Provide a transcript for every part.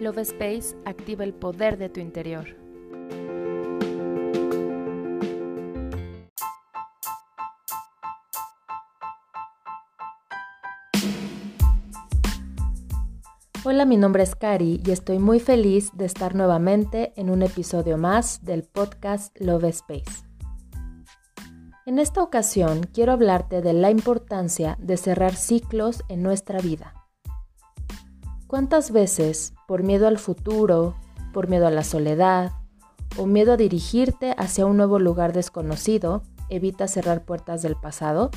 Love Space activa el poder de tu interior. Hola, mi nombre es Cari y estoy muy feliz de estar nuevamente en un episodio más del podcast Love Space. En esta ocasión quiero hablarte de la importancia de cerrar ciclos en nuestra vida. ¿Cuántas veces, por miedo al futuro, por miedo a la soledad o miedo a dirigirte hacia un nuevo lugar desconocido, evitas cerrar puertas del pasado?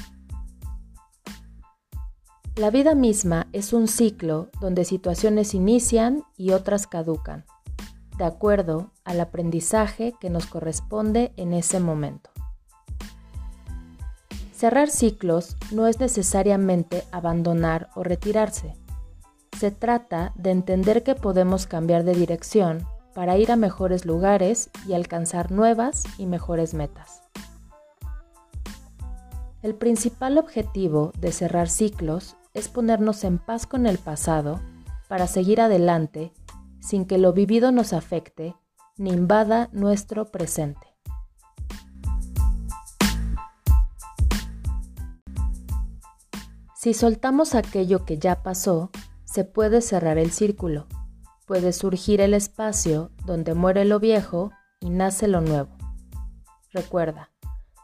La vida misma es un ciclo donde situaciones inician y otras caducan, de acuerdo al aprendizaje que nos corresponde en ese momento. Cerrar ciclos no es necesariamente abandonar o retirarse. Se trata de entender que podemos cambiar de dirección para ir a mejores lugares y alcanzar nuevas y mejores metas. El principal objetivo de cerrar ciclos es ponernos en paz con el pasado para seguir adelante sin que lo vivido nos afecte ni invada nuestro presente. Si soltamos aquello que ya pasó, se puede cerrar el círculo, puede surgir el espacio donde muere lo viejo y nace lo nuevo. Recuerda,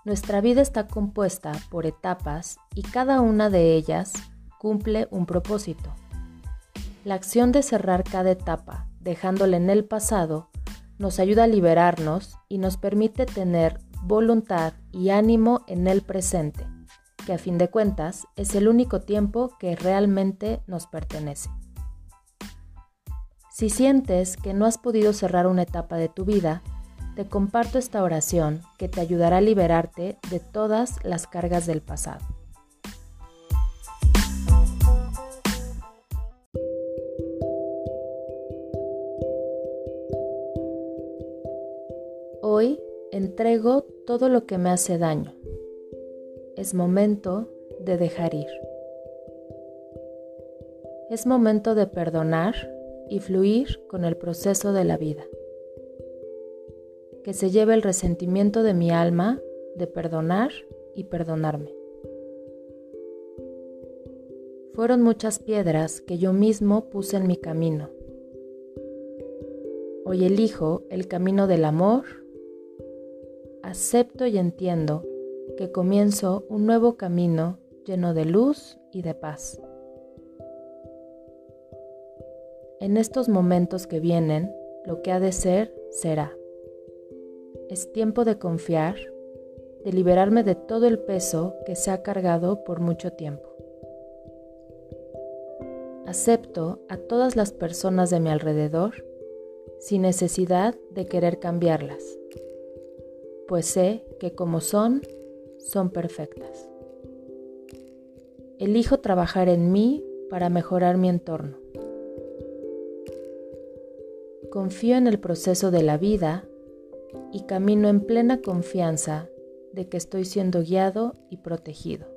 nuestra vida está compuesta por etapas y cada una de ellas cumple un propósito. La acción de cerrar cada etapa, dejándola en el pasado, nos ayuda a liberarnos y nos permite tener voluntad y ánimo en el presente, que a fin de cuentas es el único tiempo que realmente nos pertenece. Si sientes que no has podido cerrar una etapa de tu vida, te comparto esta oración que te ayudará a liberarte de todas las cargas del pasado. Hoy entrego todo lo que me hace daño. Es momento de dejar ir. Es momento de perdonar y fluir con el proceso de la vida. Que se lleve el resentimiento de mi alma de perdonar y perdonarme. Fueron muchas piedras que yo mismo puse en mi camino. Hoy elijo el camino del amor acepto y entiendo que comienzo un nuevo camino lleno de luz y de paz. En estos momentos que vienen, lo que ha de ser, será. Es tiempo de confiar, de liberarme de todo el peso que se ha cargado por mucho tiempo. Acepto a todas las personas de mi alrededor sin necesidad de querer cambiarlas pues sé que como son, son perfectas. Elijo trabajar en mí para mejorar mi entorno. Confío en el proceso de la vida y camino en plena confianza de que estoy siendo guiado y protegido.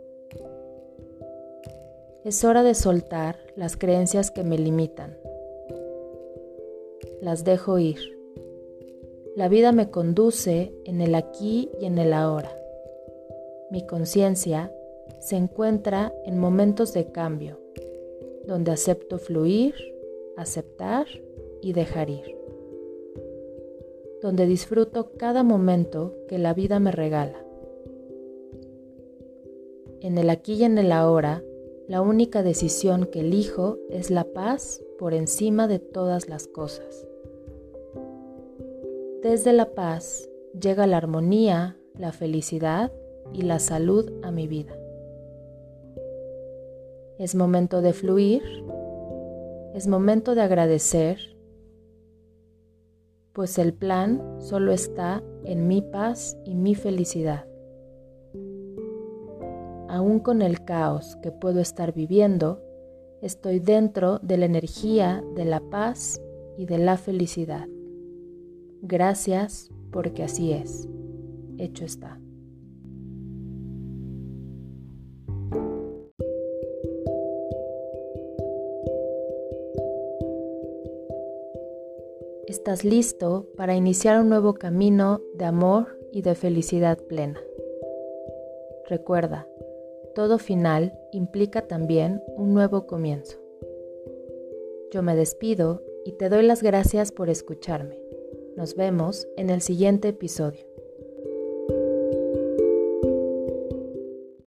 Es hora de soltar las creencias que me limitan. Las dejo ir. La vida me conduce en el aquí y en el ahora. Mi conciencia se encuentra en momentos de cambio, donde acepto fluir, aceptar y dejar ir. Donde disfruto cada momento que la vida me regala. En el aquí y en el ahora, la única decisión que elijo es la paz por encima de todas las cosas. Desde la paz llega la armonía, la felicidad y la salud a mi vida. Es momento de fluir, es momento de agradecer, pues el plan solo está en mi paz y mi felicidad. Aún con el caos que puedo estar viviendo, estoy dentro de la energía de la paz y de la felicidad. Gracias porque así es. Hecho está. Estás listo para iniciar un nuevo camino de amor y de felicidad plena. Recuerda, todo final implica también un nuevo comienzo. Yo me despido y te doy las gracias por escucharme. Nos vemos en el siguiente episodio.